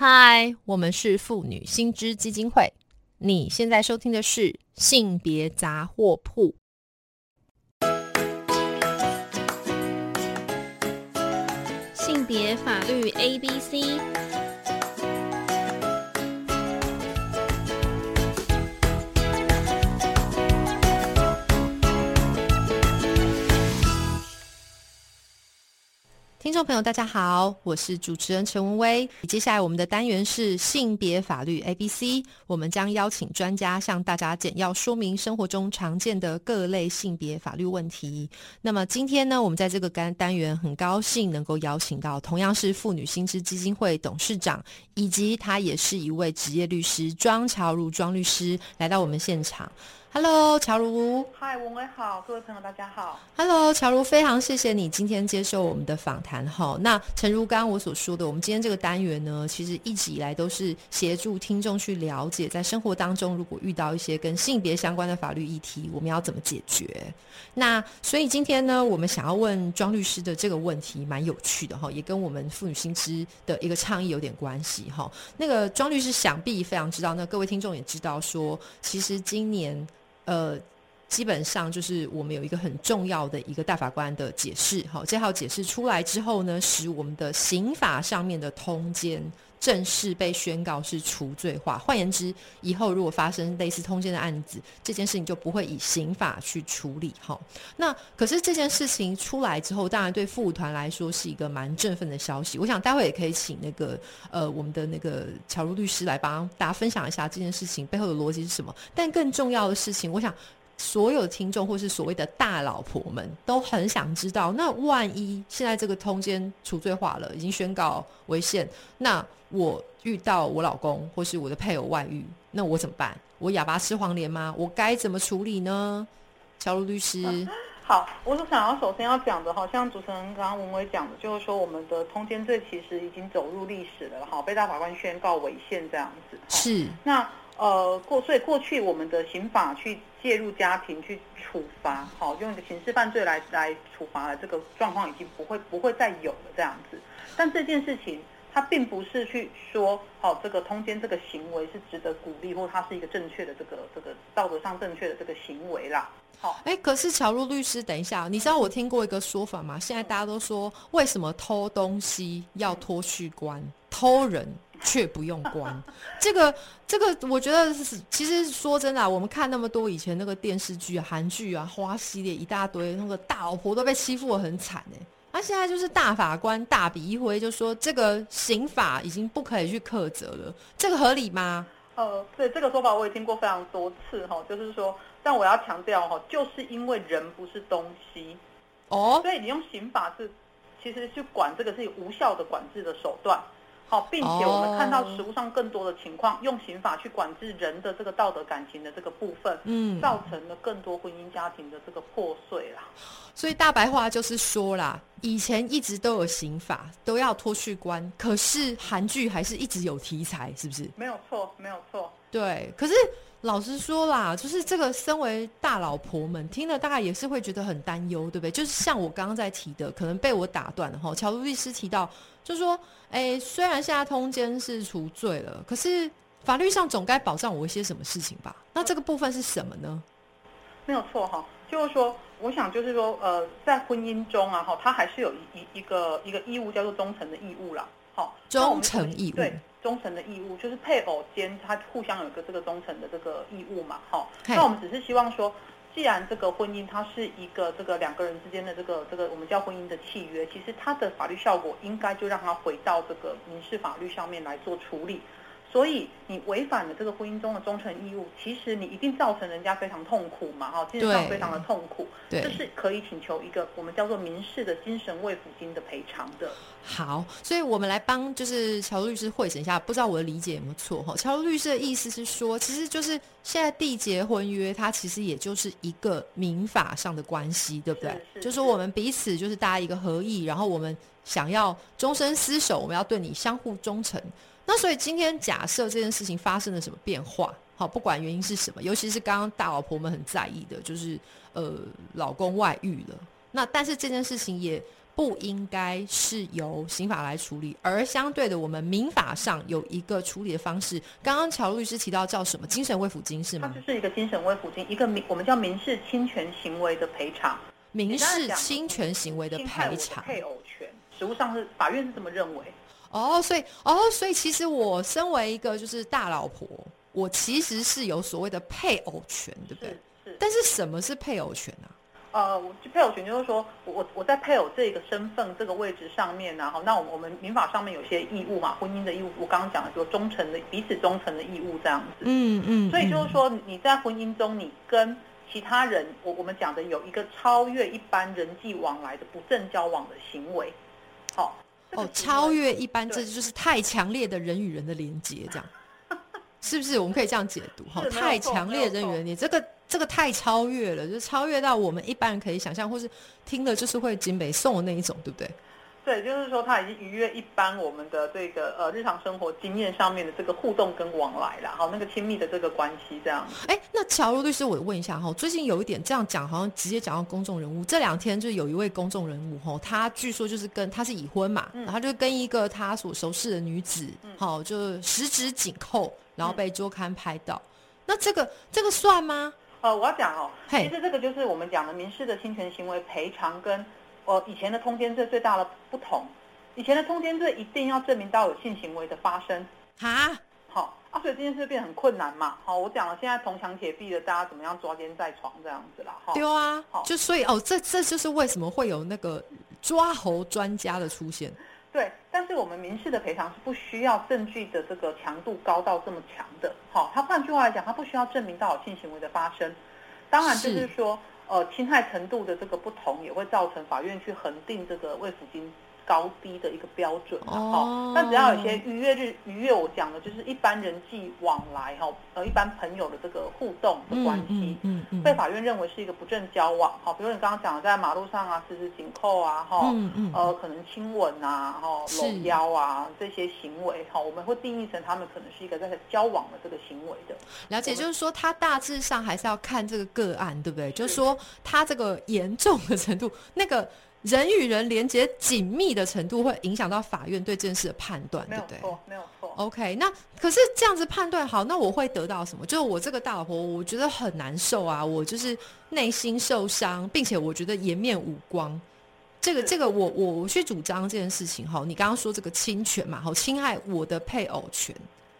嗨，我们是妇女新知基金会。你现在收听的是性别杂货铺。性别法律 A B C。听众朋友，大家好，我是主持人陈文威。接下来我们的单元是性别法律 A B C，我们将邀请专家向大家简要说明生活中常见的各类性别法律问题。那么今天呢，我们在这个单单元很高兴能够邀请到同样是妇女新知基金会董事长，以及他也是一位职业律师庄乔如庄律师来到我们现场。Hello，乔如。嗨，文伟好，各位朋友大家好。Hello，乔如，非常谢谢你今天接受我们的访谈哈。那诚如刚刚我所说的，我们今天这个单元呢，其实一直以来都是协助听众去了解，在生活当中如果遇到一些跟性别相关的法律议题，我们要怎么解决。那所以今天呢，我们想要问庄律师的这个问题蛮有趣的哈，也跟我们妇女新知的一个倡议有点关系哈。那个庄律师想必非常知道，那各位听众也知道说，其实今年。呃，基本上就是我们有一个很重要的一个大法官的解释，好，这套解释出来之后呢，使我们的刑法上面的通奸正式被宣告是除罪化。换言之，以后如果发生类似通奸的案子，这件事情就不会以刑法去处理。哈，那可是这件事情出来之后，当然对妇女团来说是一个蛮振奋的消息。我想待会也可以请那个呃我们的那个乔如律师来帮大家分享一下这件事情背后的逻辑是什么。但更重要的事情，我想所有听众或是所谓的大老婆们都很想知道，那万一现在这个通奸除罪化了，已经宣告违宪，那我遇到我老公或是我的配偶外遇，那我怎么办？我哑巴吃黄连吗？我该怎么处理呢？乔如律师，好，我所想要首先要讲的，好像主持人刚刚文伟讲的，就是说我们的通奸罪其实已经走入历史了，哈，被大法官宣告违宪这样子。是，那呃过，所以过去我们的刑法去介入家庭去处罚，好，用一个刑事犯罪来来处罚的这个状况已经不会不会再有了这样子。但这件事情。它并不是去说，好，这个通奸这个行为是值得鼓励，或它是一个正确的这个这个道德上正确的这个行为啦。好，哎，可是乔路律师，等一下，你知道我听过一个说法吗？现在大家都说，为什么偷东西要脱去关，偷人却不用关？这个这个，我觉得是，其实说真的，我们看那么多以前那个电视剧、韩剧啊、花系列一大堆，那个大老婆都被欺负的很惨哎。他现在就是大法官大笔一挥，就说这个刑法已经不可以去苛责了，这个合理吗？呃，对这个说法我也听过非常多次哈，就是说，但我要强调哈，就是因为人不是东西哦，所以你用刑法是其实去管这个是无效的管制的手段。好，并且我们看到实物上更多的情况，用刑法去管制人的这个道德感情的这个部分，嗯，造成了更多婚姻家庭的这个破碎啦。所以大白话就是说啦，以前一直都有刑法，都要脱去关，可是韩剧还是一直有题材，是不是？没有错，没有错。对，可是老实说啦，就是这个身为大老婆们听了大概也是会觉得很担忧，对不对？就是像我刚刚在提的，可能被我打断了哈。乔律师提到。就说，哎，虽然现在通奸是除罪了，可是法律上总该保障我一些什么事情吧？那这个部分是什么呢？没有错哈，就是说，我想就是说，呃，在婚姻中啊，哈，他还是有一一个一个义务叫做忠诚的义务啦。好，忠诚义务，对，忠诚的义务就是配偶间他互相有一个这个忠诚的这个义务嘛。好，那我们只是希望说。既然这个婚姻它是一个这个两个人之间的这个这个我们叫婚姻的契约，其实它的法律效果应该就让它回到这个民事法律上面来做处理。所以你违反了这个婚姻中的忠诚义务，其实你一定造成人家非常痛苦嘛，哈，精神上非常的痛苦，这是可以请求一个我们叫做民事的精神慰抚金的赔偿的。好，所以我们来帮就是乔律师会审一下，不知道我的理解有没有错哈？乔律师的意思是说，其实就是现在缔结婚约，它其实也就是一个民法上的关系，对不对？就是说我们彼此就是大家一个合意，然后我们想要终身厮守，我们要对你相互忠诚。那所以今天假设这件事情发生了什么变化，好，不管原因是什么，尤其是刚刚大老婆们很在意的，就是呃老公外遇了。那但是这件事情也不应该是由刑法来处理，而相对的，我们民法上有一个处理的方式。刚刚乔律师提到叫什么？精神慰抚金是吗？它就是一个精神慰抚金，一个民我们叫民事侵权行为的赔偿。民事侵权行为的赔偿。配偶权，实务上是法院是这么认为。哦，所以哦，所以其实我身为一个就是大老婆，我其实是有所谓的配偶权，对不对？是。但是什么是配偶权呢？呃，配偶权就是说，我我在配偶这个身份这个位置上面呢，哈，那我们我们民法上面有些义务嘛，婚姻的义务，我刚刚讲的就忠诚的彼此忠诚的义务这样子。嗯嗯。所以就是说，你在婚姻中，你跟其他人，我我们讲的有一个超越一般人际往来的不正交往的行为，好。哦，超越一般，这就是太强烈的人与人的连接，这样 是不是？我们可以这样解读哈，太强烈人与人，你这个这个太超越了，就超越到我们一般人可以想象，或是听了就是会惊北送的那一种，对不对？对，就是说他已经逾越一般我们的这个呃日常生活经验上面的这个互动跟往来了，好，那个亲密的这个关系这样。哎，那乔如律师，我问一下哈，最近有一点这样讲，好像直接讲到公众人物。这两天就有一位公众人物哈，他据说就是跟他是已婚嘛，然后就跟一个他所熟识的女子，好，就十指紧扣，然后被周刊拍到。那这个这个算吗？呃，我要讲哦，其实这个就是我们讲的民事的侵权行为赔偿跟。呃，以前的通奸罪最大的不同，以前的通奸罪一定要证明到有性行为的发生啊，好啊，所以这件事变很困难嘛。好，我讲了，现在铜墙铁壁的，大家怎么样抓奸在床这样子啦？哈，对啊，好就所以哦，这这就是为什么会有那个抓猴专家的出现。对，但是我们民事的赔偿是不需要证据的这个强度高到这么强的。好，他换句话来讲，他不需要证明到有性行为的发生。当然就是说。呃，侵害程度的这个不同，也会造成法院去恒定这个慰抚金。高低的一个标准哦，但只要有些逾越日逾越，我讲的就是一般人际往来哈，呃，一般朋友的这个互动的关系，嗯嗯，被法院认为是一个不正交往哈，比如你刚刚讲的在马路上啊，十指紧扣啊，哈，嗯嗯，呃，可能亲吻啊，哈，搂腰啊这些行为哈，我们会定义成他们可能是一个在交往的这个行为的。了解，就是说他大致上还是要看这个个案，对不对？就是。说他这个严重的程度，那个。人与人连接紧密的程度会影响到法院对这件事的判断，对不对？没有错，没有错。OK，那可是这样子判断好，那我会得到什么？就是我这个大老婆，我觉得很难受啊，我就是内心受伤，并且我觉得颜面无光。这个，这个，我我我去主张这件事情哈。你刚刚说这个侵权嘛，好，侵害我的配偶权。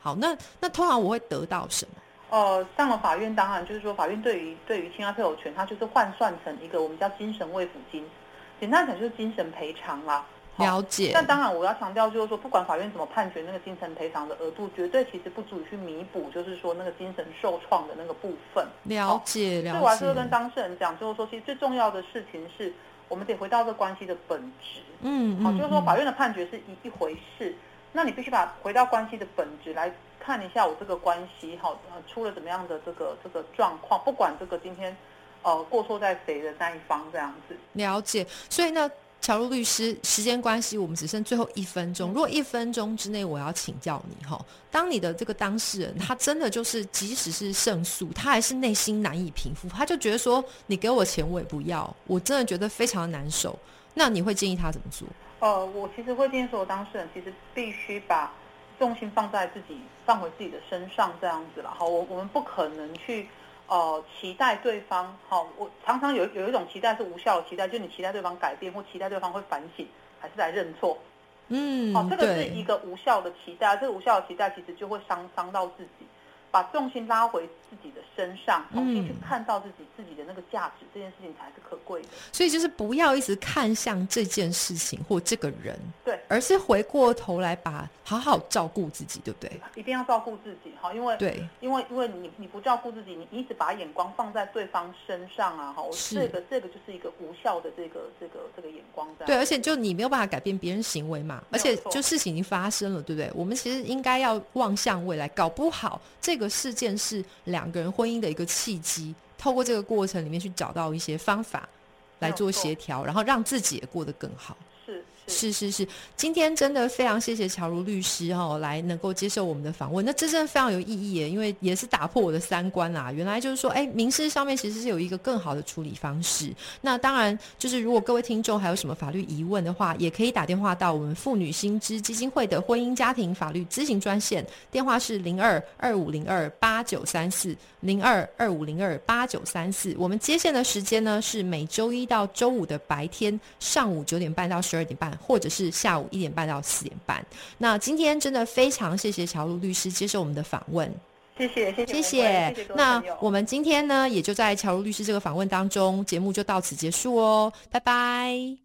好，那那通常我会得到什么？呃，上了法院，当然就是说，法院对于对于侵害配偶权，它就是换算成一个我们叫精神慰抚金。简单讲就是精神赔偿啦，了解。那当然我要强调就是说，不管法院怎么判决，那个精神赔偿的额度绝对其实不足以去弥补，就是说那个精神受创的那个部分。了解，了解。所以我还是会跟当事人讲，就是说，其实最重要的事情是我们得回到这关系的本质。嗯好，就是说法院的判决是一一回事，那你必须把回到关系的本质来看一下，我这个关系哈出了怎么样的这个这个状况，不管这个今天。呃，过错在谁的那一方这样子？了解。所以呢，乔路律师，时间关系，我们只剩最后一分钟。如果一分钟之内，我要请教你哈，当你的这个当事人，他真的就是，即使是胜诉，他还是内心难以平复，他就觉得说，你给我钱我也不要，我真的觉得非常难受。那你会建议他怎么做？呃，我其实会建议所有当事人，其实必须把重心放在自己，放回自己的身上这样子了。哈，我我们不可能去。呃，期待对方好，我常常有有一种期待是无效的期待，就你期待对方改变，或期待对方会反省，还是来认错。嗯，好，这个是一个无效的期待，这个无效的期待其实就会伤伤到自己。把重心拉回自己的身上，重新去看到自己自己的那个价值，这件事情才是可贵的。所以就是不要一直看向这件事情或这个人，对，而是回过头来把好好照顾自己，对不对？一定要照顾自己，哈，因为对，因为因为你你不照顾自己，你一直把眼光放在对方身上啊，哈，这个这个就是一个无效的这个这个这个眼光在。对，而且就你没有办法改变别人行为嘛，而且就事情已经发生了，对不对？我们其实应该要望向未来，搞不好这个。个事件是两个人婚姻的一个契机，透过这个过程里面去找到一些方法来做协调，然后让自己也过得更好。是是是，今天真的非常谢谢乔如律师哈，来能够接受我们的访问，那这真的非常有意义耶，因为也是打破我的三观啦。原来就是说，哎，民事上面其实是有一个更好的处理方式。那当然，就是如果各位听众还有什么法律疑问的话，也可以打电话到我们妇女新知基金会的婚姻家庭法律咨询专线，电话是零二二五零二八九三四零二二五零二八九三四。我们接线的时间呢是每周一到周五的白天上午九点半到十二点半，或者是下午一点半到四点半。那今天真的非常谢谢乔露律师接受我们的访问，谢谢谢谢谢谢。那我们今天呢，也就在乔露律师这个访问当中，节目就到此结束哦，拜拜。